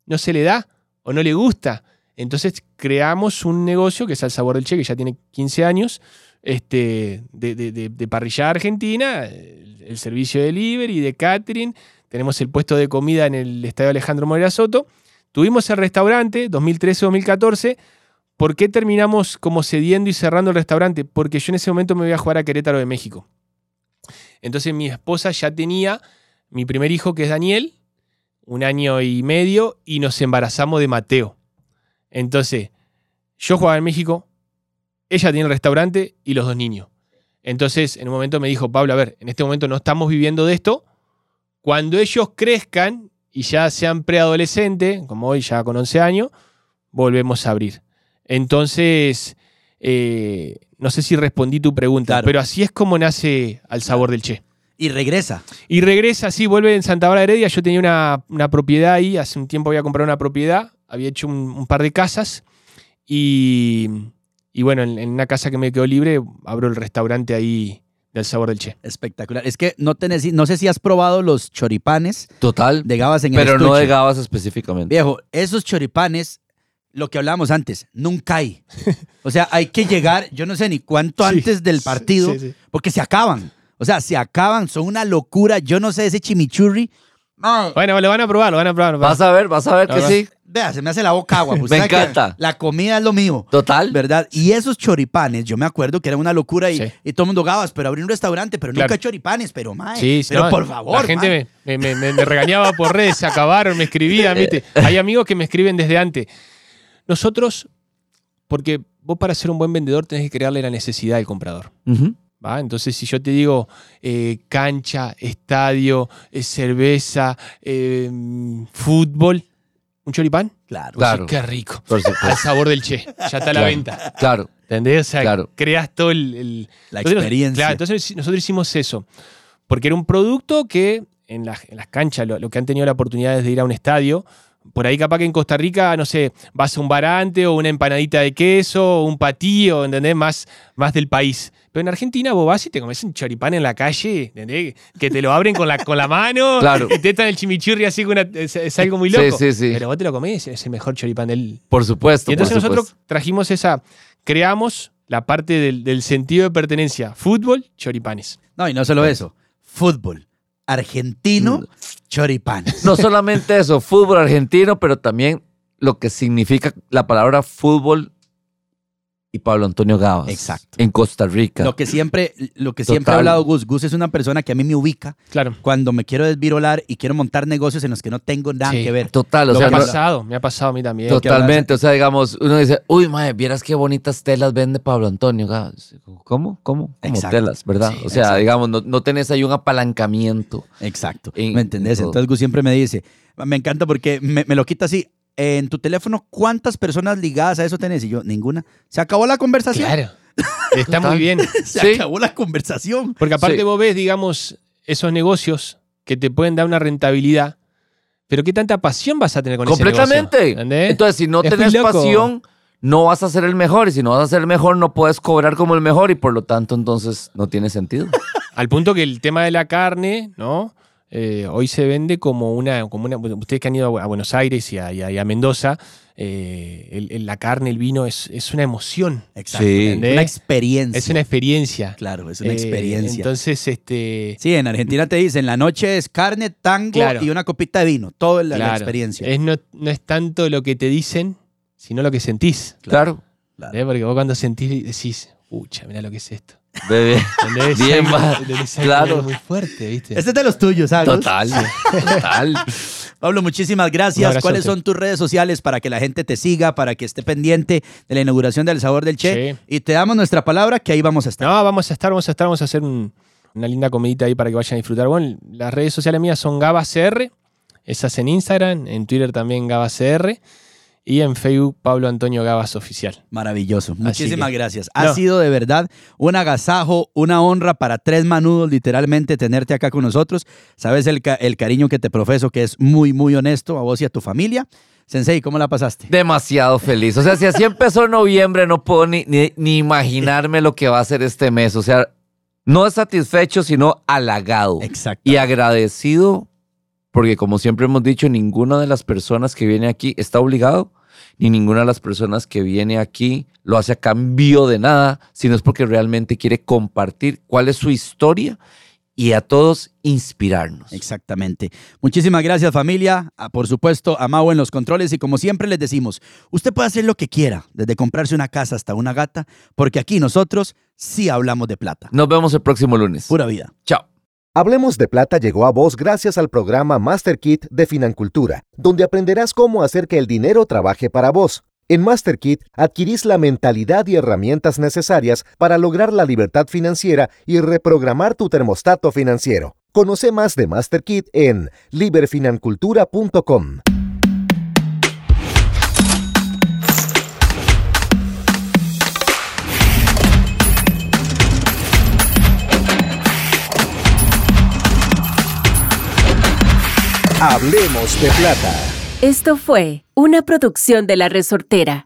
no se le da o no le gusta. Entonces creamos un negocio que es Al Sabor del Che, que ya tiene 15 años, este, de, parrilla argentina, el, servicio de delivery, de catering. Tenemos el puesto de comida en el Estadio Alejandro Morera Soto. Tuvimos el restaurante 2013-2014. ¿Por qué terminamos como cediendo y cerrando el restaurante? Porque yo en ese momento me voy a jugar a Querétaro de México. Entonces mi esposa ya tenía mi primer hijo, que es Daniel, un año y medio, y nos embarazamos de Mateo. Entonces, yo jugaba en México, ella tiene el restaurante y los dos niños. Entonces, en un momento me dijo, Pablo, a ver, en este momento no estamos viviendo de esto. Cuando ellos crezcan y ya sean preadolescentes, como hoy ya con 11 años, volvemos a abrir. Entonces, eh, no sé si respondí tu pregunta, Claro. pero así es como nace Al Sabor del Che. Y regresa. Y regresa, sí, vuelve en Santa Bárbara Heredia. Yo tenía una, una propiedad ahí, hace un tiempo había comprado una propiedad, había hecho un, un par de casas y, y bueno, en, en una casa que me quedó libre, abro el restaurante ahí del sabor del Che. Espectacular. Es que no, tenés, no sé si has probado los choripanes Total. de Gabas en el pero no de Gabas específicamente. Viejo, esos choripanes, lo que hablábamos antes, nunca hay. O sea, hay que llegar, yo no sé ni cuánto [LAUGHS] Sí, antes del partido, sí, sí. porque se acaban. O sea, se acaban, son una locura. Yo no sé ese chimichurri. No, Bueno, lo van a probar, lo van a probar. Vas a ver, vas a ver que sí. Vea, se me hace la boca agua. [LAUGHS] pues, Me encanta. La comida es lo mío. Total. ¿Verdad? Y esos choripanes, yo me acuerdo que era una locura y, Sí. y todo el mundo gabas, pero abrí un restaurante, pero Claro. nunca choripanes, pero mae. Sí, sí, pero no, por favor. La gente me, me- me- me regañaba por redes, se acabaron, me escribían, ¿viste? [LAUGHS] Hay amigos que me escriben desde antes. Nosotros, porque vos para ser un buen vendedor tenés que crearle la necesidad al comprador. ¿va? Entonces, si yo te digo eh, cancha, estadio, eh, cerveza, eh, fútbol, ¿un choripán? Claro. Claro. Qué rico. Por Al sabor del che. Ya está a la Claro. venta. Claro. ¿Entendés? O sea, Claro. creas todo el. el- La experiencia. Claro, entonces nosotros hicimos eso. Porque era un producto que en, las- en las canchas, lo, lo que han tenido la oportunidad de ir a un estadio, por ahí capaz que en Costa Rica, no sé, vas a un barante o una empanadita de queso o un patillo, ¿entendés? Más, más del país. Pero en Argentina vos vas y te comes un choripán en la calle, ¿entendés? Que te lo abren con la, con la mano [LAUGHS] Claro. y te están el chimichurri así, una- es, es algo muy Sí, loco. sí, sí. Pero vos te lo comés, es el mejor choripán del, Por supuesto. y entonces por nosotros supuesto. trajimos esa, creamos la parte del, del sentido de pertenencia. Fútbol, choripanes. No, y no solo eso. Fútbol. Mm. Argentino, choripán. [LAUGHS] No solamente eso, fútbol argentino, pero también lo que significa la palabra fútbol y Pablo Antonio Gavas. Exacto. En Costa Rica. Lo que siempre, lo que siempre ha hablado Gus. Gus es una persona que a mí me ubica Claro. cuando me quiero desvirolar y quiero montar negocios en los que no tengo nada Sí. que ver. Total, o me sea, ha no- pasado, me ha pasado a mí también. totalmente. O sea, digamos, uno dice, uy, madre, vieras qué bonitas telas vende Pablo Antonio Gavas. ¿Cómo? ¿Cómo? Como Exacto. telas, ¿verdad? Sí, o sea, exacto. digamos, no, no tenés ahí un apalancamiento. Exacto. En- ¿Me entendés? en. Entonces Gus siempre me dice, me encanta porque me, me lo quita así. En tu teléfono, ¿cuántas personas ligadas a eso tenés? Y yo, ninguna. Se acabó la conversación. Claro. Está muy bien. [LAUGHS] Se Sí. acabó la conversación. Porque aparte Sí. vos ves, digamos, esos negocios que te pueden dar una rentabilidad, pero ¿qué tanta pasión vas a tener con ese Completamente. Entonces, si no Es tenés pasión, no vas a ser el mejor. Y si no vas a ser el mejor, no puedes cobrar como el mejor. Y por lo tanto, entonces, no tiene sentido. [LAUGHS] Al punto que el tema de la carne, ¿no? Eh, hoy se vende como una, como una. Ustedes que han ido a Buenos Aires y a, y a- y a Mendoza, eh, el- el- la carne, el vino es, es una emoción. Exacto. Sí. Una experiencia. Es una experiencia. Claro, es una Eh, experiencia. entonces, este. Sí, en Argentina te dicen, la noche es carne, tango Claro. y una copita de vino. Todo la, experiencia. Es no, no es tanto lo que te dicen, sino lo que sentís. Claro. Porque vos cuando sentís decís, pucha, mira lo que es esto. Bebé. Bien. Algo claro. muy fuerte, ¿viste? Este es de los tuyos, ¿sabes? Total. Total. Pablo, muchísimas gracias. ¿Cuáles son tus redes sociales para que la gente te siga, para que esté pendiente de la inauguración del Sabor del Che? Sí. Y te damos nuestra palabra que ahí vamos a estar. No, vamos a estar, vamos a estar, vamos a hacer un- una linda comidita ahí para que vayan a disfrutar. Bueno, las redes sociales mías son GabaCR, esas en Instagram, en Twitter también GabaCR y en Facebook Pablo Antonio Gabas Oficial. Maravilloso. Muchísimas que- gracias. Ha No. sido de verdad un agasajo, una honra para tres manudos, literalmente, tenerte acá con nosotros. Sabes el, el cariño que te profeso, que es muy, muy honesto a vos y a tu familia. Sensei, ¿cómo la pasaste? Demasiado feliz. O sea, si así empezó noviembre, no puedo ni, ni, ni imaginarme lo que va a ser este mes. O sea, no satisfecho, sino halagado. Exacto. Y agradecido, porque como siempre hemos dicho, ninguna de las personas que viene aquí está obligado, ni ninguna de las personas que viene aquí lo hace a cambio de nada, sino es porque realmente quiere compartir cuál es su historia y a todos inspirarnos. Exactamente. Muchísimas gracias familia. Ah, Por supuesto, a Mau en los controles y como siempre les decimos, usted puede hacer lo que quiera, desde comprarse una casa hasta una gata, porque aquí nosotros sí hablamos de plata. Nos vemos el próximo lunes. Pura vida. Chao. Hablemos de Plata llegó a vos gracias al programa Master Kit de Financultura, donde aprenderás cómo hacer que el dinero trabaje para vos. En Master Kit adquirís la mentalidad y herramientas necesarias para lograr la libertad financiera y reprogramar tu termostato financiero. Conoce más de Master Kit en liberfinancultura.com. Hablemos de Plata. Esto fue una producción de La Resortera.